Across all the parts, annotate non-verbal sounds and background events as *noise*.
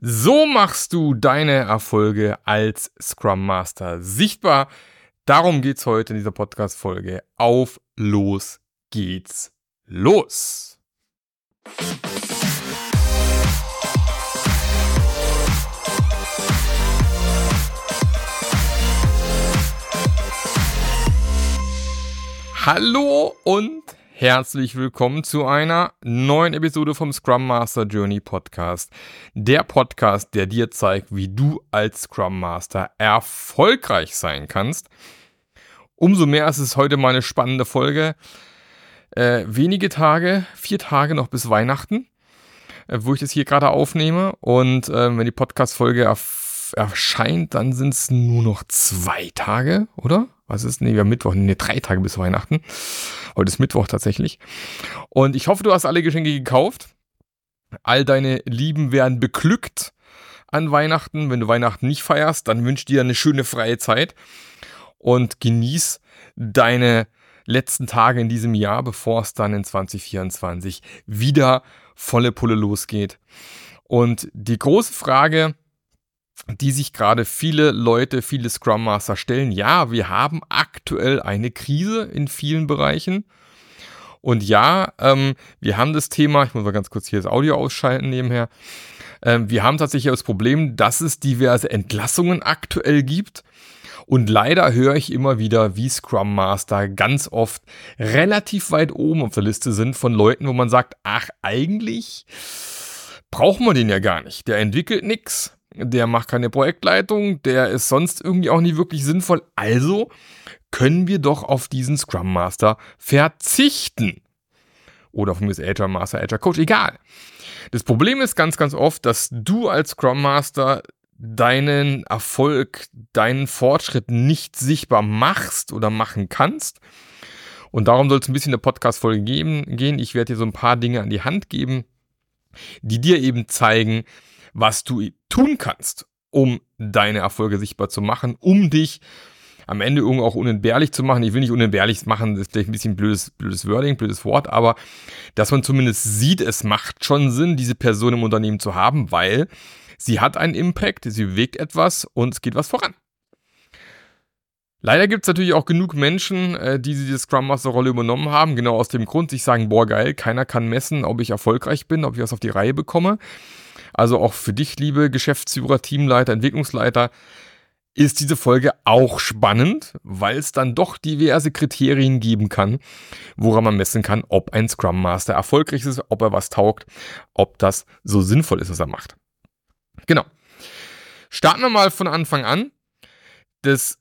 So machst du deine Erfolge als Scrum Master sichtbar. Darum geht's heute in dieser Podcast-Folge. Auf los geht's los! Hallo und Herzlich willkommen zu einer neuen Episode vom Scrum Master Journey Podcast. Der Podcast, der dir zeigt, wie du als Scrum Master erfolgreich sein kannst. Umso mehr ist es heute mal eine spannende Folge. Äh, wenige Tage, vier Tage noch bis Weihnachten, äh, wo ich das hier gerade aufnehme. Und äh, wenn die Podcast-Folge erscheint, dann sind es nur noch zwei Tage, oder? Was ist? Nee, wir haben Mittwoch, nee, drei Tage bis Weihnachten. Heute ist Mittwoch tatsächlich. Und ich hoffe, du hast alle Geschenke gekauft. All deine Lieben werden beglückt an Weihnachten. Wenn du Weihnachten nicht feierst, dann wünsche dir eine schöne freie Zeit und genieß deine letzten Tage in diesem Jahr, bevor es dann in 2024 wieder volle Pulle losgeht. Und die große Frage, die sich gerade viele Leute, viele Scrum Master stellen. Ja, wir haben aktuell eine Krise in vielen Bereichen. Und ja, ähm, wir haben das Thema, ich muss mal ganz kurz hier das Audio ausschalten nebenher. Ähm, wir haben tatsächlich das Problem, dass es diverse Entlassungen aktuell gibt. Und leider höre ich immer wieder, wie Scrum Master ganz oft relativ weit oben auf der Liste sind von Leuten, wo man sagt, ach, eigentlich brauchen wir den ja gar nicht. Der entwickelt nichts der macht keine Projektleitung, der ist sonst irgendwie auch nie wirklich sinnvoll. Also können wir doch auf diesen Scrum Master verzichten. Oder auf mich Agile Master, Agile Coach, egal. Das Problem ist ganz, ganz oft, dass du als Scrum Master deinen Erfolg, deinen Fortschritt nicht sichtbar machst oder machen kannst. Und darum soll es ein bisschen eine Podcast-Folge gehen. Ich werde dir so ein paar Dinge an die Hand geben, die dir eben zeigen, was du tun kannst, um deine Erfolge sichtbar zu machen, um dich am Ende irgendwo auch unentbehrlich zu machen. Ich will nicht unentbehrlich machen, das ist vielleicht ein bisschen blödes, blödes Wording, blödes Wort, aber dass man zumindest sieht, es macht schon Sinn, diese Person im Unternehmen zu haben, weil sie hat einen Impact, sie bewegt etwas und es geht was voran. Leider gibt es natürlich auch genug Menschen, äh, die diese Scrum Master Rolle übernommen haben, genau aus dem Grund, sich sagen, boah geil, keiner kann messen, ob ich erfolgreich bin, ob ich was auf die Reihe bekomme. Also auch für dich, liebe Geschäftsführer, Teamleiter, Entwicklungsleiter, ist diese Folge auch spannend, weil es dann doch diverse Kriterien geben kann, woran man messen kann, ob ein Scrum Master erfolgreich ist, ob er was taugt, ob das so sinnvoll ist, was er macht. Genau. Starten wir mal von Anfang an. Das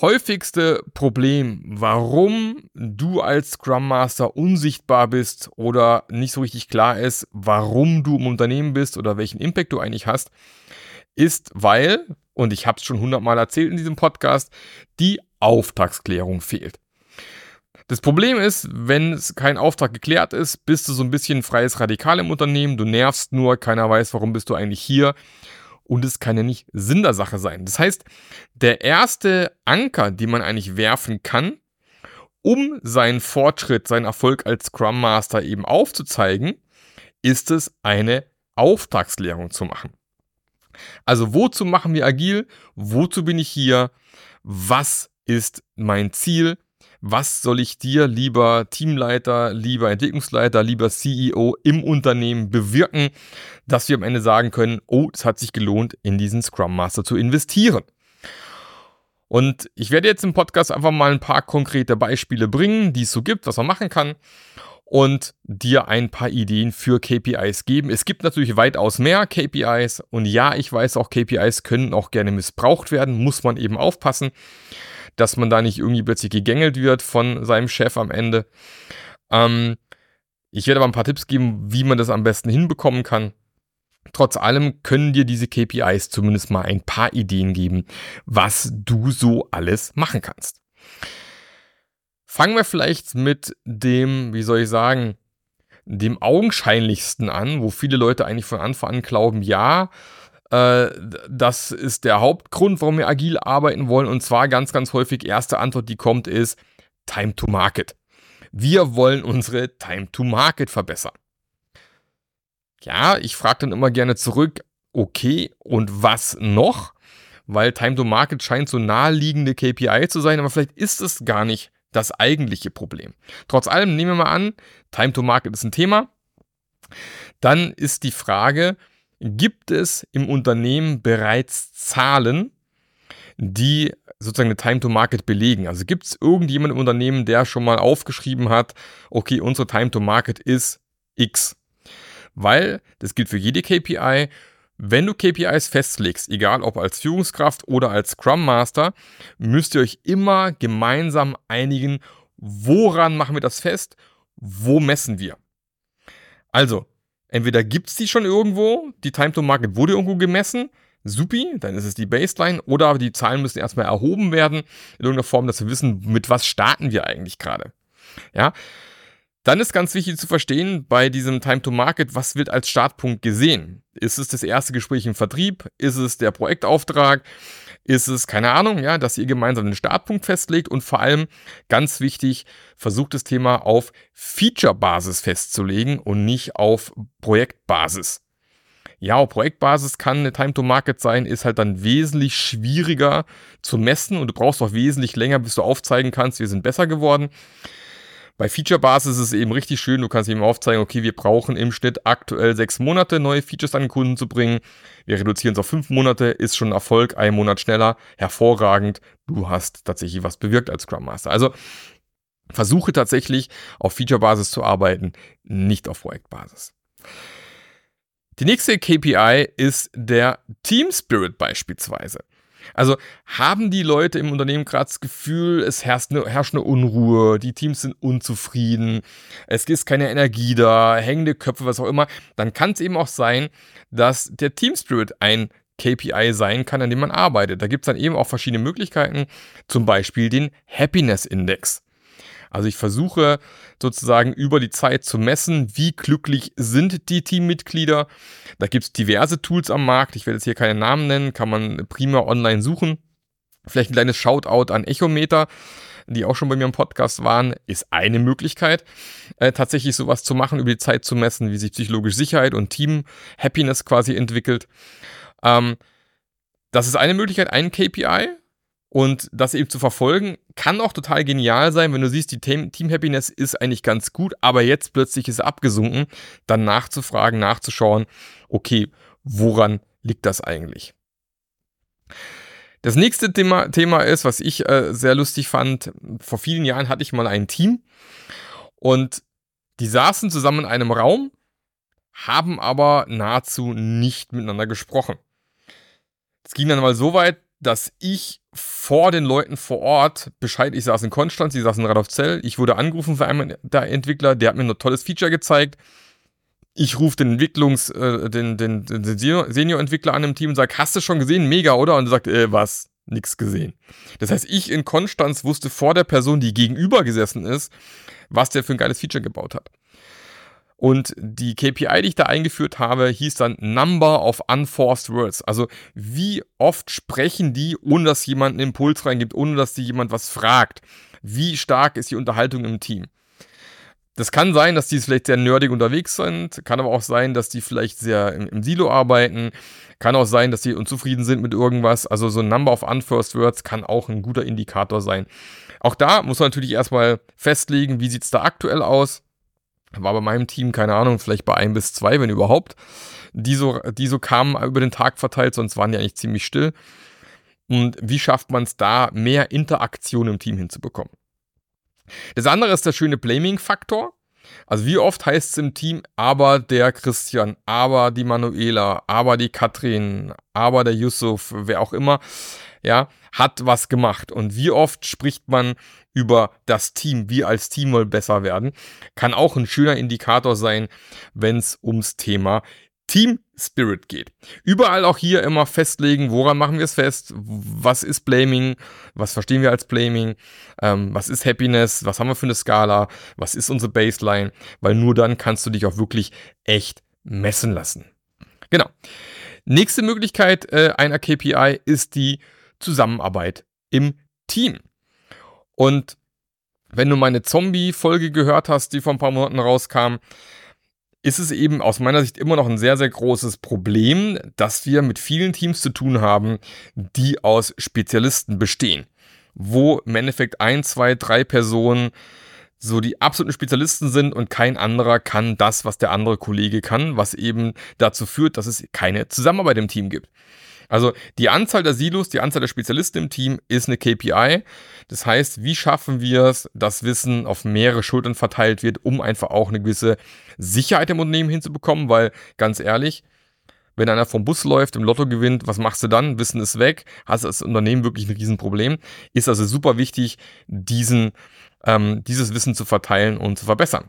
häufigste Problem, warum du als Scrum Master unsichtbar bist oder nicht so richtig klar ist, warum du im Unternehmen bist oder welchen Impact du eigentlich hast, ist, weil, und ich habe es schon hundertmal erzählt in diesem Podcast, die Auftragsklärung fehlt. Das Problem ist, wenn es kein Auftrag geklärt ist, bist du so ein bisschen freies Radikal im Unternehmen, du nervst nur, keiner weiß, warum bist du eigentlich hier und es kann ja nicht Sinn der Sache sein. Das heißt, der erste Anker, den man eigentlich werfen kann, um seinen Fortschritt, seinen Erfolg als Scrum Master eben aufzuzeigen, ist es, eine Auftragsklärung zu machen. Also wozu machen wir agil? Wozu bin ich hier? Was ist mein Ziel? Was soll ich dir, lieber Teamleiter, lieber Entwicklungsleiter, lieber CEO im Unternehmen bewirken, dass wir am Ende sagen können, oh, es hat sich gelohnt, in diesen Scrum Master zu investieren. Und ich werde jetzt im Podcast einfach mal ein paar konkrete Beispiele bringen, die es so gibt, was man machen kann und dir ein paar Ideen für KPIs geben. Es gibt natürlich weitaus mehr KPIs und ja, ich weiß auch, KPIs können auch gerne missbraucht werden, muss man eben aufpassen dass man da nicht irgendwie plötzlich gegängelt wird von seinem Chef am Ende. Ähm, ich werde aber ein paar Tipps geben, wie man das am besten hinbekommen kann. Trotz allem können dir diese KPIs zumindest mal ein paar Ideen geben, was du so alles machen kannst. Fangen wir vielleicht mit dem, wie soll ich sagen, dem augenscheinlichsten an, wo viele Leute eigentlich von Anfang an glauben, ja, das ist der Hauptgrund, warum wir agil arbeiten wollen. Und zwar ganz, ganz häufig, erste Antwort, die kommt, ist Time to Market. Wir wollen unsere Time to Market verbessern. Ja, ich frage dann immer gerne zurück, okay, und was noch? Weil Time to Market scheint so naheliegende KPI zu sein, aber vielleicht ist es gar nicht das eigentliche Problem. Trotz allem nehmen wir mal an, Time to Market ist ein Thema. Dann ist die Frage, gibt es im Unternehmen bereits Zahlen, die sozusagen eine Time to Market belegen? Also gibt es irgendjemand im Unternehmen, der schon mal aufgeschrieben hat, okay, unsere Time to Market ist X. Weil, das gilt für jede KPI, wenn du KPIs festlegst, egal ob als Führungskraft oder als Scrum Master, müsst ihr euch immer gemeinsam einigen, woran machen wir das fest, wo messen wir. Also, entweder gibt es die schon irgendwo, die Time to Market wurde irgendwo gemessen, supi, dann ist es die Baseline, oder aber die Zahlen müssen erstmal erhoben werden, in irgendeiner Form, dass wir wissen, mit was starten wir eigentlich gerade. Ja, dann ist ganz wichtig zu verstehen bei diesem Time to Market, was wird als Startpunkt gesehen? Ist es das erste Gespräch im Vertrieb? Ist es der Projektauftrag? Ist es, keine Ahnung, ja, dass ihr gemeinsam den Startpunkt festlegt und vor allem ganz wichtig, versucht das Thema auf Feature-Basis festzulegen und nicht auf Projektbasis. Ja, auf Projektbasis kann eine Time to Market sein, ist halt dann wesentlich schwieriger zu messen und du brauchst auch wesentlich länger, bis du aufzeigen kannst, wir sind besser geworden. Bei Feature-Basis ist es eben richtig schön, du kannst eben aufzeigen, okay, wir brauchen im Schnitt aktuell sechs Monate, neue Features an den Kunden zu bringen. Wir reduzieren es auf fünf Monate, ist schon Erfolg, ein Monat schneller, hervorragend. Du hast tatsächlich was bewirkt als Scrum Master. Also versuche tatsächlich auf Feature-Basis zu arbeiten, nicht auf Projektbasis. Die nächste KPI ist der Team Spirit beispielsweise. Also haben die Leute im Unternehmen gerade das Gefühl, es herrscht eine, herrscht eine Unruhe, die Teams sind unzufrieden, es ist keine Energie da, hängende Köpfe, was auch immer, dann kann es eben auch sein, dass der Team Spirit ein KPI sein kann, an dem man arbeitet. Da gibt es dann eben auch verschiedene Möglichkeiten, zum Beispiel den Happiness Index. Also ich versuche sozusagen über die Zeit zu messen, wie glücklich sind die Teammitglieder. Da gibt es diverse Tools am Markt. Ich werde jetzt hier keine Namen nennen, kann man prima online suchen. Vielleicht ein kleines Shoutout an Echometer, die auch schon bei mir im Podcast waren, ist eine Möglichkeit, äh, tatsächlich sowas zu machen, über die Zeit zu messen, wie sich psychologische Sicherheit und Team-Happiness quasi entwickelt. Ähm, das ist eine Möglichkeit, ein KPI. Und das eben zu verfolgen, kann auch total genial sein, wenn du siehst, die Team, Happiness ist eigentlich ganz gut, aber jetzt plötzlich ist abgesunken, dann nachzufragen, nachzuschauen, okay, woran liegt das eigentlich? Das nächste Thema, Thema ist, was ich äh, sehr lustig fand, vor vielen Jahren hatte ich mal ein Team und die saßen zusammen in einem Raum, haben aber nahezu nicht miteinander gesprochen. Es ging dann mal so weit, dass ich vor den Leuten vor Ort Bescheid, ich saß in Konstanz, die saßen in Radolfzell, ich wurde angerufen von einem der Entwickler, der hat mir ein tolles Feature gezeigt. Ich rufe den Entwicklungs-, äh, den, den, den Senior-Entwickler an im Team und sage, hast du schon gesehen? Mega, oder? Und er sagt, äh, was? Nix gesehen. Das heißt, ich in Konstanz wusste vor der Person, die gegenüber gesessen ist, was der für ein geiles Feature gebaut hat. Und die KPI, die ich da eingeführt habe, hieß dann Number of Unforced Words. Also wie oft sprechen die, ohne dass jemand einen Impuls reingibt, ohne dass die jemand was fragt. Wie stark ist die Unterhaltung im Team? Das kann sein, dass die vielleicht sehr nerdig unterwegs sind, kann aber auch sein, dass die vielleicht sehr im, im, Silo arbeiten, kann auch sein, dass die unzufrieden sind mit irgendwas. Also so ein Number of Unforced Words kann auch ein guter Indikator sein. Auch da muss man natürlich erstmal festlegen, wie sieht es da aktuell aus war bei meinem Team, keine Ahnung, vielleicht bei ein bis zwei, wenn überhaupt, die so, die so kamen über den Tag verteilt, sonst waren die eigentlich ziemlich still. Und wie schafft man es da, mehr Interaktion im Team hinzubekommen? Das andere ist der schöne Blaming-Faktor. Also wie oft heißt es im Team, aber der Christian, aber die Manuela, aber die Katrin, aber der Yusuf, wer auch immer, ja, hat was gemacht. Und wie oft spricht man über das Team, wie als Team mal besser werden, kann auch ein schöner Indikator sein, wenn es ums Thema Team Spirit geht. Überall auch hier immer festlegen, woran machen wir es fest, was ist Blaming, was verstehen wir als Blaming, ähm, was ist Happiness, was haben wir für eine Skala, was ist unsere Baseline, weil nur dann kannst du dich auch wirklich echt messen lassen. Genau. Nächste Möglichkeit äh, einer KPI ist die Zusammenarbeit im Team. Und wenn du meine Zombie-Folge gehört hast, die vor ein paar Monaten rauskam, ist es eben aus meiner Sicht immer noch ein sehr, sehr großes Problem, dass wir mit vielen Teams zu tun haben, die aus Spezialisten bestehen. Wo im Endeffekt ein, zwei, drei Personen so die absoluten Spezialisten sind und kein anderer kann das, was der andere Kollege kann, was eben dazu führt, dass es keine Zusammenarbeit im Team gibt. Also die Anzahl der Silos, die Anzahl der Spezialisten im Team ist eine KPI. Das heißt, wie schaffen wir es, dass Wissen auf mehrere Schultern verteilt wird, um einfach auch eine gewisse Sicherheit im Unternehmen hinzubekommen, weil ganz ehrlich, wenn einer vom Bus läuft, im Lotto gewinnt, was machst du dann? Wissen ist weg, hast das Unternehmen wirklich ein Riesenproblem. Ist also super wichtig, diesen, ähm, dieses Wissen zu verteilen und zu verbessern.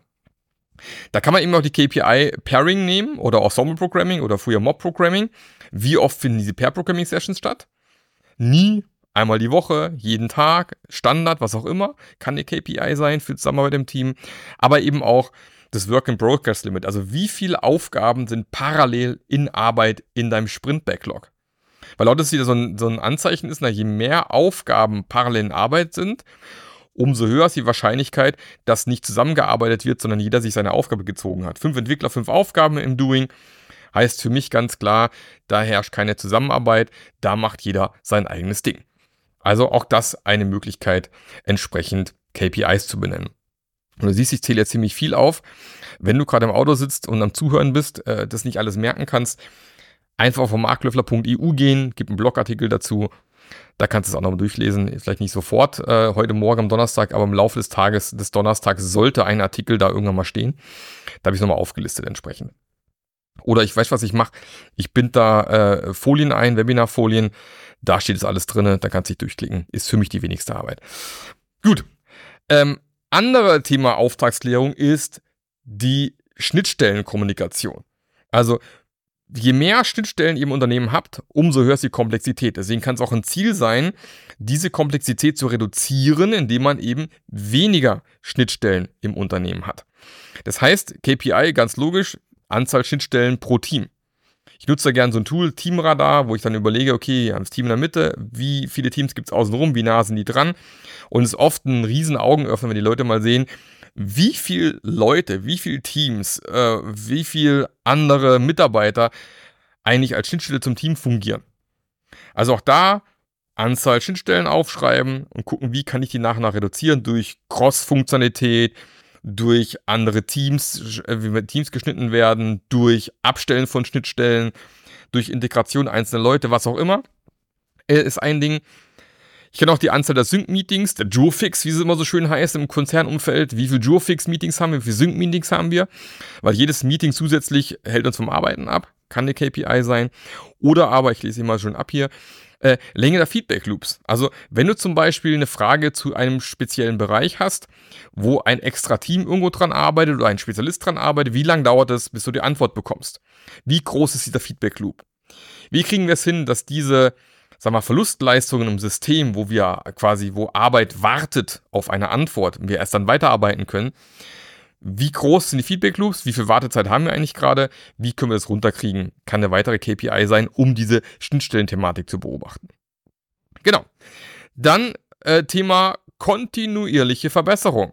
Da kann man eben auch die KPI Pairing nehmen oder Ensemble Programming oder früher Mob Programming. Wie oft finden diese Pair Programming Sessions statt? Nie. Einmal die Woche, jeden Tag, Standard, was auch immer, kann eine KPI sein für Zusammenarbeit im Team. Aber eben auch das Work in Progress Limit. Also wie viele Aufgaben sind parallel in Arbeit in deinem Sprint Backlog? Weil laut das wieder so ein, so ein Anzeichen ist, na, je mehr Aufgaben parallel in Arbeit sind, umso höher ist die Wahrscheinlichkeit, dass nicht zusammengearbeitet wird, sondern jeder sich seine Aufgabe gezogen hat. Fünf Entwickler, fünf Aufgaben im Doing heißt für mich ganz klar, da herrscht keine Zusammenarbeit, da macht jeder sein eigenes Ding. Also auch das eine Möglichkeit, entsprechend KPIs zu benennen. Und du siehst, ich zähle jetzt ziemlich viel auf. Wenn du gerade im Auto sitzt und am Zuhören bist, äh, das nicht alles merken kannst, einfach auf marklöffler.eu gehen, gib einen Blogartikel dazu da kannst du es auch nochmal durchlesen. Vielleicht nicht sofort äh, heute Morgen am Donnerstag, aber im Laufe des Tages, des Donnerstags sollte ein Artikel da irgendwann mal stehen. Da habe ich es nochmal aufgelistet entsprechend. Oder ich weiß, was ich mache. Ich bind da äh, Folien ein, Webinarfolien. Da steht es alles drin. Da kannst du dich durchklicken. Ist für mich die wenigste Arbeit. Gut. Ähm, andere Thema Auftragsklärung ist die Schnittstellenkommunikation. Also je mehr Schnittstellen ihr im Unternehmen habt, umso höher ist die Komplexität. Deswegen kann es auch ein Ziel sein, diese Komplexität zu reduzieren, indem man eben weniger Schnittstellen im Unternehmen hat. Das heißt, KPI ganz logisch, Anzahl Schnittstellen pro Team. Ich nutze da gerne so ein Tool, Teamradar, wo ich dann überlege, okay, wir haben das Team in der Mitte, wie viele Teams gibt es außenrum, wie nah sind die dran? Und es ist oft ein riesen Augenöffner, wenn die Leute mal sehen, wie viele Leute, wie viele Teams, äh, wie viele andere Mitarbeiter eigentlich als Schnittstelle zum Team fungieren. Also auch da Anzahl Schnittstellen aufschreiben und gucken, wie kann ich die nach und nach reduzieren durch Cross-Funktionalität, durch andere Teams, äh, wie Teams geschnitten werden, durch Abstellen von Schnittstellen, durch Integration einzelner Leute, was auch immer, äh, ist ein Ding. Ich kenne auch die Anzahl der Sync-Meetings, der Duofix, wie es immer so schön heißt im Konzernumfeld. Wie viele Duofix-Meetings haben wir, wie viele Sync-Meetings haben wir? Weil jedes Meeting zusätzlich hält uns vom Arbeiten ab, kann eine KPI sein. Oder aber, ich lese mal schon ab hier, äh, Länge der Feedback-Loops. Also, wenn du zum Beispiel eine Frage zu einem speziellen Bereich hast, wo ein extra Team irgendwo dran arbeitet oder ein Spezialist dran arbeitet, wie lange dauert es, bis du die Antwort bekommst? Wie groß ist dieser Feedback-Loop? Wie kriegen wir es hin, dass diese sag mal, Verlustleistungen im System, wo wir quasi, wo Arbeit wartet auf eine Antwort und wir erst dann weiterarbeiten können, wie groß sind die Feedback Loops? Wie viel Wartezeit haben wir eigentlich gerade? Wie können wir das runterkriegen? Kann eine weitere KPI sein, um diese Schnittstellenthematik zu beobachten. Genau. Dann äh, Thema kontinuierliche Verbesserung.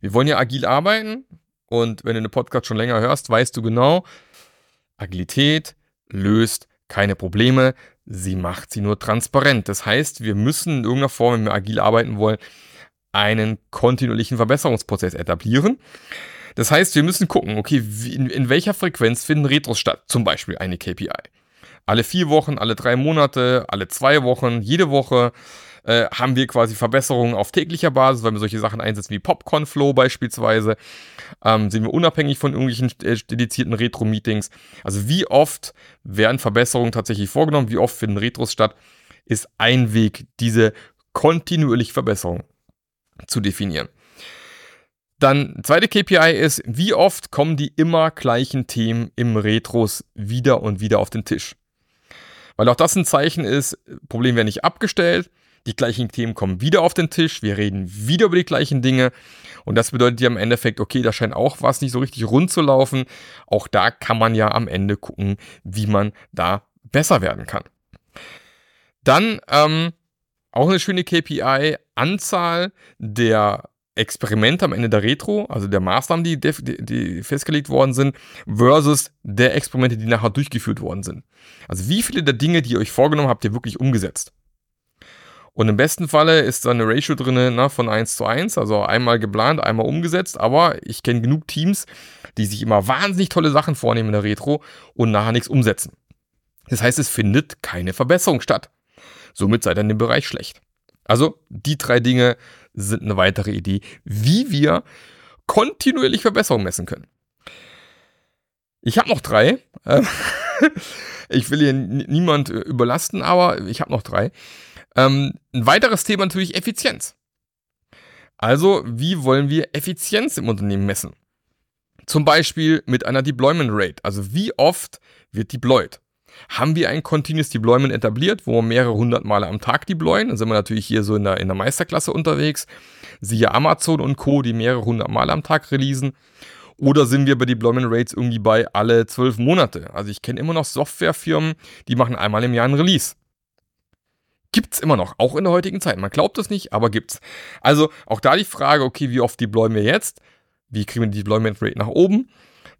Wir wollen ja agil arbeiten und wenn du den Podcast schon länger hörst, weißt du genau, Agilität löst keine Probleme, sie macht sie nur transparent. Das heißt, wir müssen in irgendeiner Form, wenn wir agil arbeiten wollen, einen kontinuierlichen Verbesserungsprozess etablieren. Das heißt, wir müssen gucken, okay, in, in welcher Frequenz finden Retros statt? Zum Beispiel eine KPI. Alle vier Wochen, alle drei Monate, alle zwei Wochen, jede Woche äh, haben wir quasi Verbesserungen auf täglicher Basis, weil wir solche Sachen einsetzen wie Popcorn Flow beispielsweise. Ähm, sind wir unabhängig von irgendwelchen äh, dedizierten Retro-Meetings. Also wie oft werden Verbesserungen tatsächlich vorgenommen, wie oft finden Retros statt, ist ein Weg, diese kontinuierliche Verbesserung zu definieren. Dann zweite KPI ist, wie oft kommen die immer gleichen Themen im Retros wieder und wieder auf den Tisch. Weil auch das ein Zeichen ist, Problem wäre nicht abgestellt, die gleichen Themen kommen wieder auf den Tisch, wir reden wieder über die gleichen Dinge und das bedeutet ja im Endeffekt, okay, da scheint auch was nicht so richtig rund zu laufen. Auch da kann man ja am Ende gucken, wie man da besser werden kann. Dann ähm, auch eine schöne KPI, Anzahl der Experiment am Ende der Retro, also der Maßnahmen, die, die, die, festgelegt worden sind, versus der Experimente, die nachher durchgeführt worden sind. Also wie viele der Dinge, die ihr euch vorgenommen habt, ihr wirklich umgesetzt? Und im besten Falle ist da eine Ratio drin na, von 1 zu 1, also einmal geplant, einmal umgesetzt. Aber ich kenne genug Teams, die sich immer wahnsinnig tolle Sachen vornehmen in der Retro und nachher nichts umsetzen. Das heißt, es findet keine Verbesserung statt. Somit seid ihr in dem Bereich schlecht. Also die drei Dinge sind eine weitere Idee, wie wir kontinuierlich Verbesserungen messen können. Ich habe noch drei. *laughs* ich will hier niemand überlasten, aber ich habe noch drei. Ähm, ein weiteres Thema natürlich Effizienz. Also, wie wollen wir Effizienz im Unternehmen messen? Zum Beispiel mit einer Deployment Rate. Also, wie oft wird deployed? Haben wir ein Continuous Deployment etabliert, wo wir mehrere hundert Male am Tag deployen? Dann sind wir natürlich hier so in der, in der Meisterklasse unterwegs. Siehe Amazon und Co., die mehrere hundert Male am Tag releasen. Oder sind wir bei Deployment Rates irgendwie bei alle zwölf Monate? Also ich kenne immer noch Softwarefirmen, die machen einmal im Jahr ein Release. Gibt's immer noch, auch in der heutigen Zeit. Man glaubt es nicht, aber gibt's. Also auch da die Frage, okay, wie oft deployen wir jetzt? Wie kriegen wir die Deployment Rate nach oben?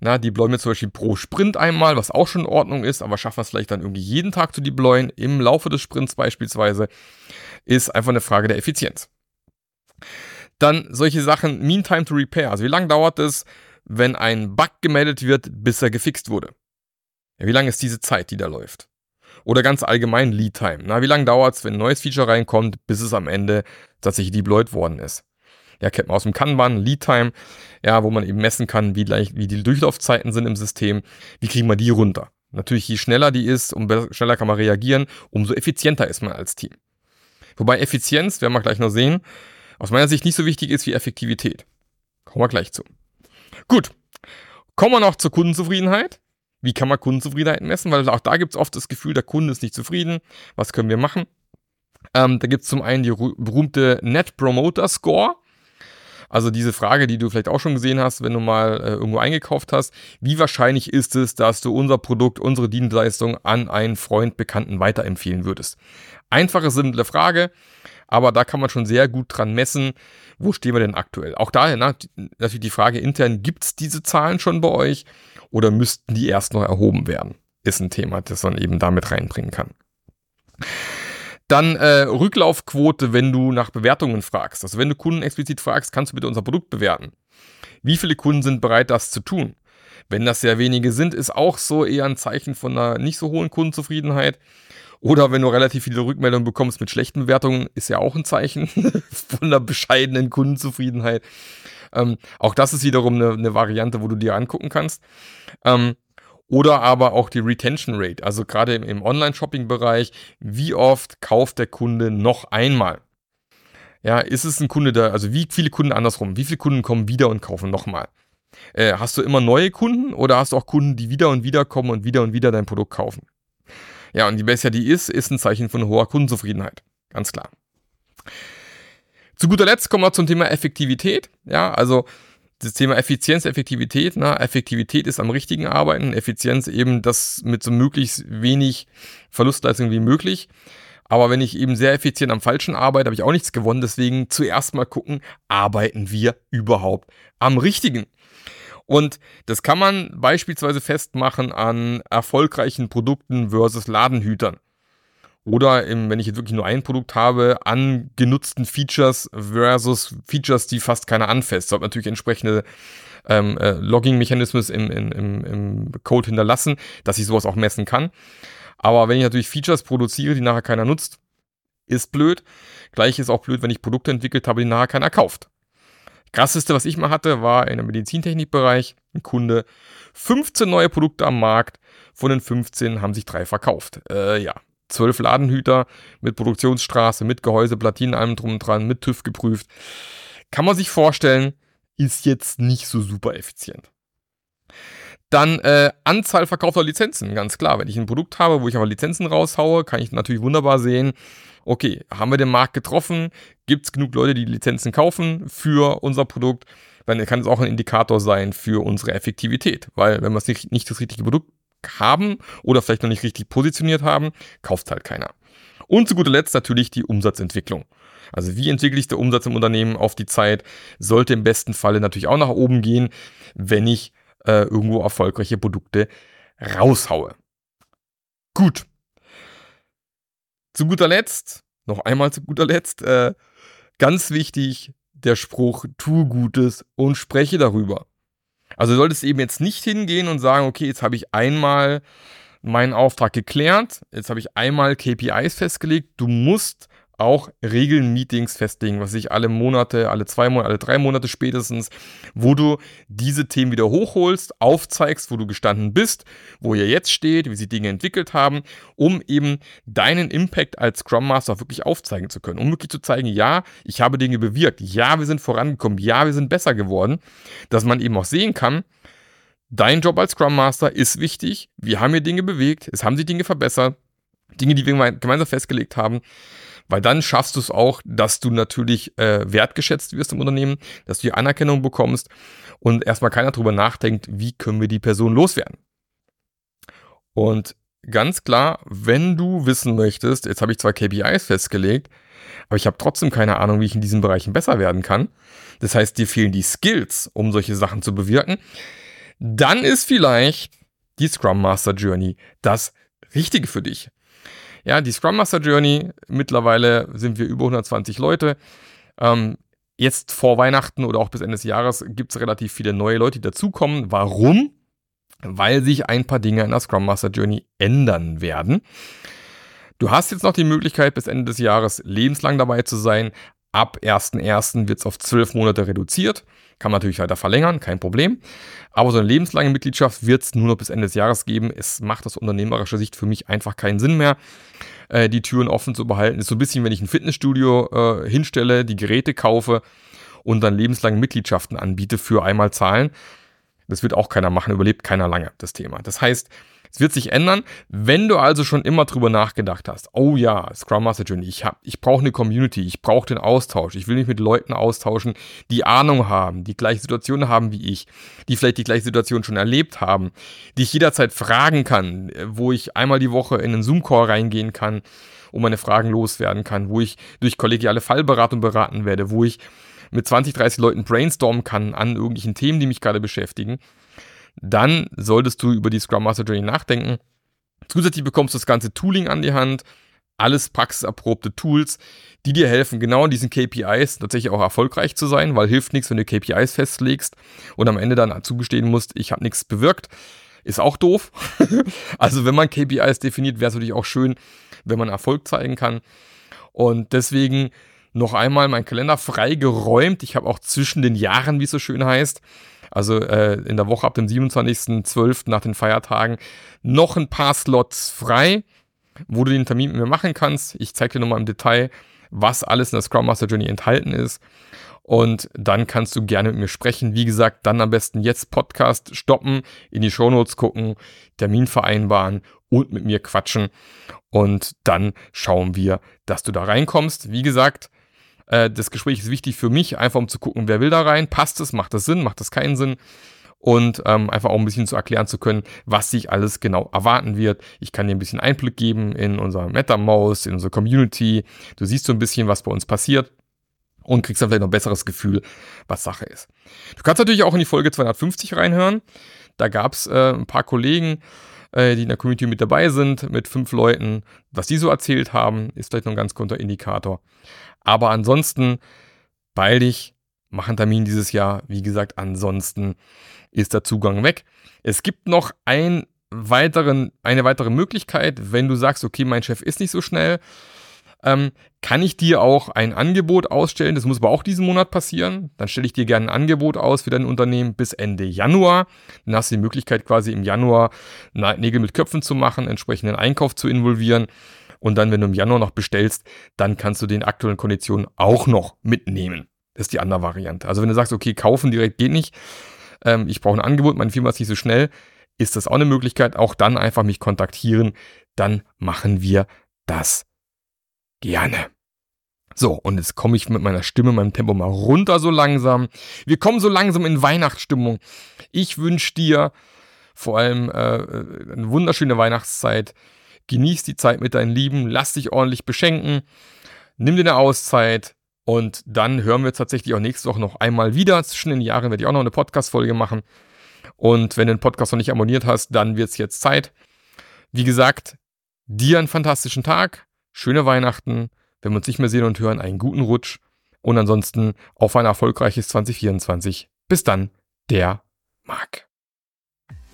Na, deployen wir zum Beispiel pro Sprint einmal, was auch schon in Ordnung ist, aber schaffen wir es vielleicht dann irgendwie jeden Tag zu deployen, im Laufe des Sprints beispielsweise, ist einfach eine Frage der Effizienz. Dann solche Sachen, Mean Time to Repair. Also wie lange dauert es, wenn ein Bug gemeldet wird, bis er gefixt wurde? Ja, wie lange ist diese Zeit, die da läuft? Oder ganz allgemein Lead Time. Na, wie lange dauert es, wenn ein neues Feature reinkommt, bis es am Ende tatsächlich deployed worden ist? Ja, kennt man aus dem Kanban, Lead Time, ja, wo man eben messen kann, wie, gleich, wie die Durchlaufzeiten sind im System. Wie kriegen wir die runter? Natürlich, je schneller die ist, umso schneller kann man reagieren, umso effizienter ist man als Team. Wobei Effizienz, werden wir gleich noch sehen, aus meiner Sicht nicht so wichtig ist wie Effektivität. Kommen wir gleich zu. Gut, kommen wir noch zur Kundenzufriedenheit. Wie kann man Kundenzufriedenheit messen? Weil auch da gibt es oft das Gefühl, der Kunde ist nicht zufrieden. Was können wir machen? Ähm, da gibt es zum einen die berühmte Net Promoter Score. Also diese Frage, die du vielleicht auch schon gesehen hast, wenn du mal äh, irgendwo eingekauft hast. Wie wahrscheinlich ist es, dass du unser Produkt, unsere Dienstleistung an einen Freund, Bekannten weiterempfehlen würdest? Einfache, simple Frage, aber da kann man schon sehr gut dran messen, wo stehen wir denn aktuell. Auch daher na, natürlich die Frage intern, gibt es diese Zahlen schon bei euch? Oder müssten die erst noch erhoben werden? Ist ein Thema, das man eben damit reinbringen kann. Dann äh, Rücklaufquote, wenn du nach Bewertungen fragst. Also wenn du Kunden explizit fragst, kannst du bitte unser Produkt bewerten. Wie viele Kunden sind bereit, das zu tun? Wenn das sehr wenige sind, ist auch so eher ein Zeichen von einer nicht so hohen Kundenzufriedenheit. Oder wenn du relativ viele Rückmeldungen bekommst mit schlechten Bewertungen, ist ja auch ein Zeichen *laughs* von einer bescheidenen Kundenzufriedenheit. Ähm, auch das ist wiederum eine, eine, Variante, wo du dir angucken kannst. Ähm, oder aber auch die Retention Rate, also gerade im, im Online-Shopping-Bereich, wie oft kauft der Kunde noch einmal? Ja, ist es ein Kunde da, also wie viele Kunden andersrum, wie viele Kunden kommen wieder und kaufen nochmal? Äh, hast du immer neue Kunden oder hast du auch Kunden, die wieder und wieder kommen und wieder und wieder dein Produkt kaufen? Ja, und je besser die ist, ist ein Zeichen von hoher Kundenzufriedenheit. Ganz klar. Zu guter Letzt kommen wir zum Thema Effektivität. Ja, also das Thema Effizienz, Effektivität. Na, Effektivität ist am richtigen Arbeiten, Effizienz eben das mit so möglichst wenig Verlustleistung wie möglich. Aber wenn ich eben sehr effizient am Falschen arbeite, habe ich auch nichts gewonnen. Deswegen zuerst mal gucken, arbeiten wir überhaupt am Richtigen? Und das kann man beispielsweise festmachen an erfolgreichen Produkten versus Ladenhütern. Oder im, wenn ich jetzt wirklich nur ein Produkt habe, an genutzten Features versus Features, die fast keiner anfasst. Sollte natürlich entsprechende ähm, äh, Logging-Mechanismus im, im, im Code hinterlassen, dass ich sowas auch messen kann. Aber wenn ich natürlich Features produziere, die nachher keiner nutzt, ist blöd. Gleich ist auch blöd, wenn ich Produkte entwickelt habe, die nachher keiner kauft. Krasseste, was ich mal hatte, war in im Medizintechnikbereich ein Kunde. 15 neue Produkte am Markt. Von den 15 haben sich drei verkauft. Äh, ja, zwölf Ladenhüter mit Produktionsstraße, mit Gehäuse, Platinen, allem drum und dran, mit TÜV geprüft. Kann man sich vorstellen, ist jetzt nicht so super effizient. Dann äh, Anzahl verkaufter Lizenzen, ganz klar. Wenn ich ein Produkt habe, wo ich aber Lizenzen raushaue, kann ich natürlich wunderbar sehen, okay, haben wir den Markt getroffen? Gibt es genug Leute, die Lizenzen kaufen für unser Produkt? Dann kann es auch ein Indikator sein für unsere Effektivität. Weil wenn wir nicht, nicht das richtige Produkt haben oder vielleicht noch nicht richtig positioniert haben, kauft halt keiner. Und zu guter Letzt natürlich die Umsatzentwicklung. Also wie entwickle ich der Umsatz im Unternehmen auf die Zeit, sollte im besten Falle natürlich auch nach oben gehen, wenn ich äh, irgendwo erfolgreiche Produkte raushaue. Gut. Zu guter Letzt, noch einmal zu guter Letzt, äh, ganz wichtig, der Spruch, tu Gutes und spreche darüber. Also du solltest eben jetzt nicht hingehen und sagen, okay, jetzt habe ich einmal meinen Auftrag geklärt, jetzt habe ich einmal KPIs festgelegt, du musst auch Regeln, Meetings festlegen, was ich alle Monate, alle zwei Monate, alle drei Monate spätestens, wo du diese Themen wieder hochholst, aufzeigst, wo du gestanden bist, wo ihr jetzt steht, wie sie Dinge entwickelt haben, um eben deinen Impact als Scrum Master wirklich aufzeigen zu können, um wirklich zu zeigen, ja, ich habe Dinge bewirkt, ja, wir sind vorangekommen, ja, wir sind besser geworden, dass man eben auch sehen kann, Dein Job als Scrum Master ist wichtig. Wir haben hier Dinge bewegt. Es haben sich Dinge verbessert. Dinge, die wir gemeinsam festgelegt haben. Weil dann schaffst du es auch, dass du natürlich äh, wertgeschätzt wirst im Unternehmen, dass du die Anerkennung bekommst und erstmal keiner darüber nachdenkt, wie können wir die Person loswerden. Und ganz klar, wenn du wissen möchtest, jetzt habe ich zwar KPIs festgelegt, aber ich habe trotzdem keine Ahnung, wie ich in diesen Bereichen besser werden kann. Das heißt, dir fehlen die Skills, um solche Sachen zu bewirken. Dann ist vielleicht die Scrum Master Journey das Richtige für dich. Ja, die Scrum Master Journey, mittlerweile sind wir über 120 Leute. Ähm, jetzt vor Weihnachten oder auch bis Ende des Jahres gibt es relativ viele neue Leute, die dazukommen. Warum? Weil sich ein paar Dinge in der Scrum Master Journey ändern werden. Du hast jetzt noch die Möglichkeit, bis Ende des Jahres lebenslang dabei zu sein. Ab 1.1. wird es auf 12 Monate reduziert. Kann man natürlich weiter verlängern, kein Problem. Aber so eine lebenslange Mitgliedschaft wird es nur noch bis Ende des Jahres geben. Es macht aus unternehmerischer Sicht für mich einfach keinen Sinn mehr, äh, die Türen offen zu behalten. Ist so ein bisschen, wenn ich ein Fitnessstudio äh, hinstelle, die Geräte kaufe und dann lebenslange Mitgliedschaften anbiete für einmal zahlen. Das wird auch keiner machen, überlebt keiner lange, das Thema. Das heißt, es wird sich ändern, wenn du also schon immer drüber nachgedacht hast. Oh ja, Scrum Master Journey, ich, hab, ich brauche eine Community, ich brauche den Austausch, ich will mich mit Leuten austauschen, die Ahnung haben, die gleiche Situation haben wie ich, die vielleicht die gleiche Situation schon erlebt haben, die ich jederzeit fragen kann, wo ich einmal die Woche in einen Zoom-Call reingehen kann und meine Fragen loswerden kann, wo ich durch kollegiale Fallberatung beraten werde, wo ich mit 20, 30 Leuten brainstormen kann an irgendwelchen Themen, die mich gerade beschäftigen dann solltest du über die Scrum Master Journey nachdenken. Zusätzlich bekommst du das ganze Tooling an die Hand, alles praxiserprobte Tools, die dir helfen, genau in diesen KPIs tatsächlich auch erfolgreich zu sein, weil hilft nichts, wenn du KPIs festlegst und am Ende dann zugestehen musst, ich habe nichts bewirkt. Ist auch doof. *laughs* also wenn man KPIs definiert, wäre es natürlich auch schön, wenn man Erfolg zeigen kann. Und deswegen noch einmal mein Kalender freigeräumt. Ich habe auch zwischen den Jahren, wie es so schön heißt, also äh, in der Woche ab dem 27.12. nach den Feiertagen, noch ein paar Slots frei, wo du den Termin mit mir machen kannst. Ich zeige dir nochmal im Detail, was alles in der Scrum Master Journey enthalten ist. Und dann kannst du gerne mit mir sprechen. Wie gesagt, dann am besten jetzt Podcast stoppen, in die Shownotes gucken, Termin vereinbaren und mit mir quatschen. Und dann schauen wir, dass du da reinkommst. Wie gesagt, äh, das Gespräch ist wichtig für mich, einfach um zu gucken, wer will da rein, passt es, macht das Sinn, macht das keinen Sinn und ähm, einfach auch ein bisschen zu erklären zu können, was sich alles genau erwarten wird. Ich kann dir ein bisschen Einblick geben in unser MetaMouse, in unsere Community. Du siehst so ein bisschen, was bei uns passiert und kriegst dann vielleicht noch ein besseres Gefühl, was Sache ist. Du kannst natürlich auch in die Folge 250 reinhören. Da gab es äh, ein paar Kollegen, äh, die in der Community mit dabei sind, mit fünf Leuten. Was die so erzählt haben, ist vielleicht noch ein ganz guter Indikator. Aber ansonsten, beeil dich, mach einen Termin dieses Jahr. Wie gesagt, ansonsten ist der Zugang weg. Es gibt noch ein weiteren, eine weitere Möglichkeit, wenn du sagst, okay, mein Chef ist nicht so schnell, ähm, kann ich dir auch ein Angebot ausstellen. Das muss aber auch diesen Monat passieren. Dann stelle ich dir gerne ein Angebot aus für dein Unternehmen bis Ende Januar. Dann hast du die Möglichkeit, quasi im Januar Nägel mit Köpfen zu machen, entsprechenden Einkauf zu involvieren und dann, wenn du im Januar noch bestellst, dann kannst du den aktuellen Konditionen auch noch mitnehmen. Das ist die andere Variante. Also wenn du sagst, okay, kaufen direkt geht nicht, ähm, ich brauche ein Angebot, meine Firma ist nicht so schnell, ist das auch eine Möglichkeit. Auch dann einfach mich kontaktieren, dann machen wir das gerne. So, und jetzt komme ich mit meiner Stimme, meinem Tempo mal runter so langsam. Wir kommen so langsam in Weihnachtsstimmung. Ich wünsche dir vor allem äh, eine wunderschöne Weihnachtszeit. Genieß die Zeit mit deinen Lieben, lass dich ordentlich beschenken, nimm dir eine Auszeit, Und dann hören wir tatsächlich auch nächste Woche noch einmal wieder. Zwischen den Jahren werde ich auch noch eine Podcast-Folge machen. Und wenn du den Podcast noch nicht abonniert hast, dann wird es jetzt Zeit. Wie gesagt, dir einen fantastischen Tag, schöne Weihnachten. Wenn wir uns nicht mehr sehen und hören, einen guten Rutsch. Und ansonsten auf ein erfolgreiches 2024. Bis dann, der Marc.